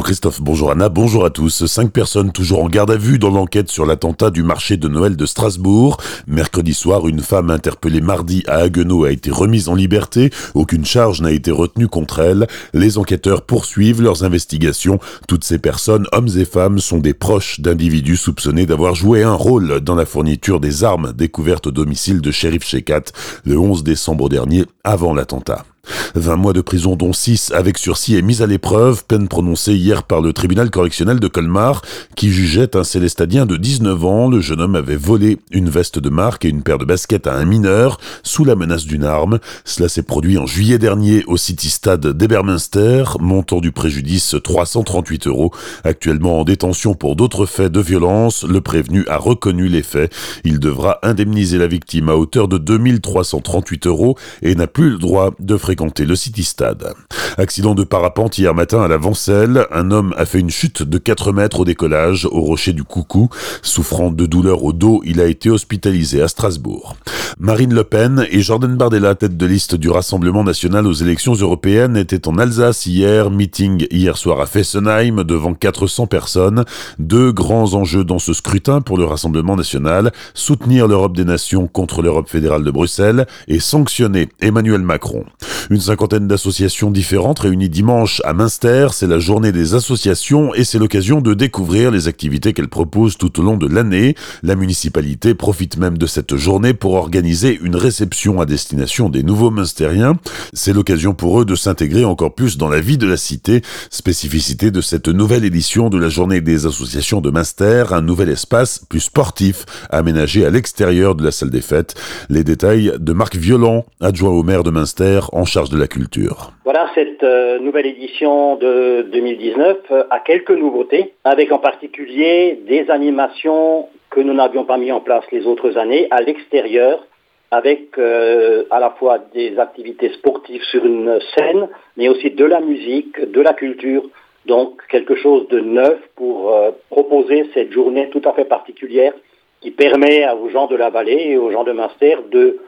Bonjour Christophe, bonjour Anna, bonjour à tous. Cinq personnes toujours en garde à vue dans l'enquête sur l'attentat du marché de Noël de Strasbourg. Mercredi soir, une femme interpellée mardi à Haguenau a été remise en liberté. Aucune charge n'a été retenue contre elle. Les enquêteurs poursuivent leurs investigations. Toutes ces personnes, hommes et femmes, sont des proches d'individus soupçonnés d'avoir joué un rôle dans la fourniture des armes découvertes au domicile de shérif Shekat le 11 décembre dernier avant l'attentat. 20 mois de prison dont 6 avec sursis et mise à l'épreuve, peine prononcée hier par le tribunal correctionnel de Colmar qui jugeait un célestadien de 19 ans. Le jeune homme avait volé une veste de marque et une paire de baskets à un mineur sous la menace d'une arme. Cela s'est produit en juillet dernier au City Stade d'Eberminster, montant du préjudice 338 euros. Actuellement en détention pour d'autres faits de violence, le prévenu a reconnu les faits. Il devra indemniser la victime à hauteur de 2338 euros et n'a plus le droit de fréquenter le City Stade. Accident de parapente hier matin à la Vancelle. Un homme a fait une chute de 4 mètres au décollage au rocher du Coucou. Souffrant de douleurs au dos, il a été hospitalisé à Strasbourg. Marine Le Pen et Jordan Bardella, tête de liste du Rassemblement national aux élections européennes, étaient en Alsace hier. Meeting hier soir à Fessenheim devant 400 personnes. Deux grands enjeux dans ce scrutin pour le Rassemblement national. Soutenir l'Europe des nations contre l'Europe fédérale de Bruxelles et sanctionner Emmanuel Macron. Une cinquantaine d'associations différentes réunies dimanche à Münster. C'est la journée des associations et c'est l'occasion de découvrir les activités qu'elles proposent tout au long de l'année. La municipalité profite même de cette journée pour organiser une réception à destination des nouveaux Münstériens. C'est l'occasion pour eux de s'intégrer encore plus dans la vie de la cité. Spécificité de cette nouvelle édition de la journée des associations de Münster, un nouvel espace plus sportif aménagé à l'extérieur de la salle des fêtes. Les détails de Marc Violent, adjoint au maire de Münster en charge de la culture. Voilà, cette euh, nouvelle édition de 2019 euh, a quelques nouveautés, avec en particulier des animations que nous n'avions pas mis en place les autres années à l'extérieur, avec euh, à la fois des activités sportives sur une scène, mais aussi de la musique, de la culture, donc quelque chose de neuf pour proposer cette journée tout à fait particulière qui permet aux gens de la vallée et aux gens de Munster de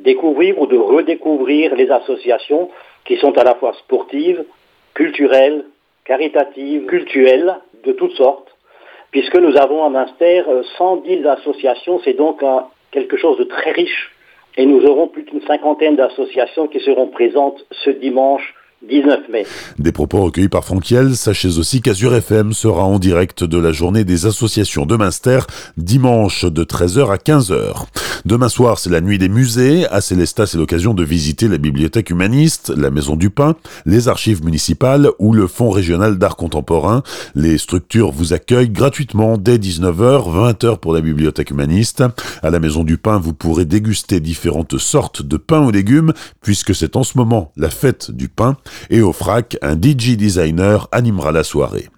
découvrir ou de redécouvrir les associations qui sont à la fois sportives, culturelles, caritatives, cultuelles, de toutes sortes, puisque nous avons à Münster 110 associations, c'est donc quelque chose de très riche, et nous aurons plus d'une cinquantaine d'associations qui seront présentes ce dimanche 19 mai. Des propos recueillis par Franquiel. Sachez aussi qu'Azur FM sera en direct de la journée des associations de Münster dimanche de 13h à 15h. Demain soir, c'est la nuit des musées. À Célestat, c'est l'occasion de visiter la bibliothèque humaniste, la Maison du Pain, les archives municipales ou le Fonds régional d'art contemporain. Les structures vous accueillent gratuitement dès 19h, 20h pour la bibliothèque humaniste. À la Maison du Pain, vous pourrez déguster différentes sortes de pain aux légumes, puisque c'est en ce moment la fête du pain. Et au FRAC, un DJ designer animera la soirée.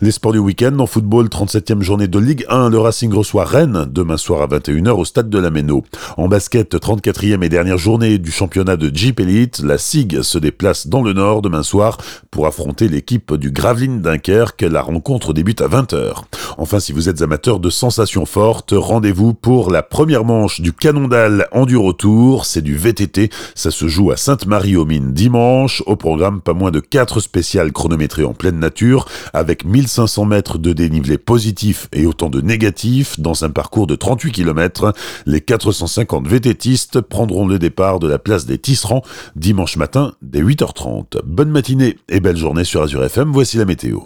Les sports du week-end en football, 37e journée de Ligue 1. Le Racing reçoit Rennes demain soir à 21h au stade de la Méno. En basket, 34e et dernière journée du championnat de Jeep Elite. La SIG se déplace dans le nord demain soir pour affronter l'équipe du Gravelines Dunkerque. La rencontre débute à 20h. Enfin, si vous êtes amateur de sensations fortes, rendez-vous pour la première manche du Canondal Enduro Tour. C'est du VTT. Ça se joue à Sainte-Marie-aux-Mines dimanche. Au programme, pas moins de 4 spéciales chronométrées en pleine nature avec 1500 mètres de dénivelé positif et autant de négatif dans un parcours de 38 km. Les 450 VTTistes prendront le départ de la place des Tisserands dimanche matin dès 8h30. Bonne matinée et belle journée sur Azure FM. Voici la météo.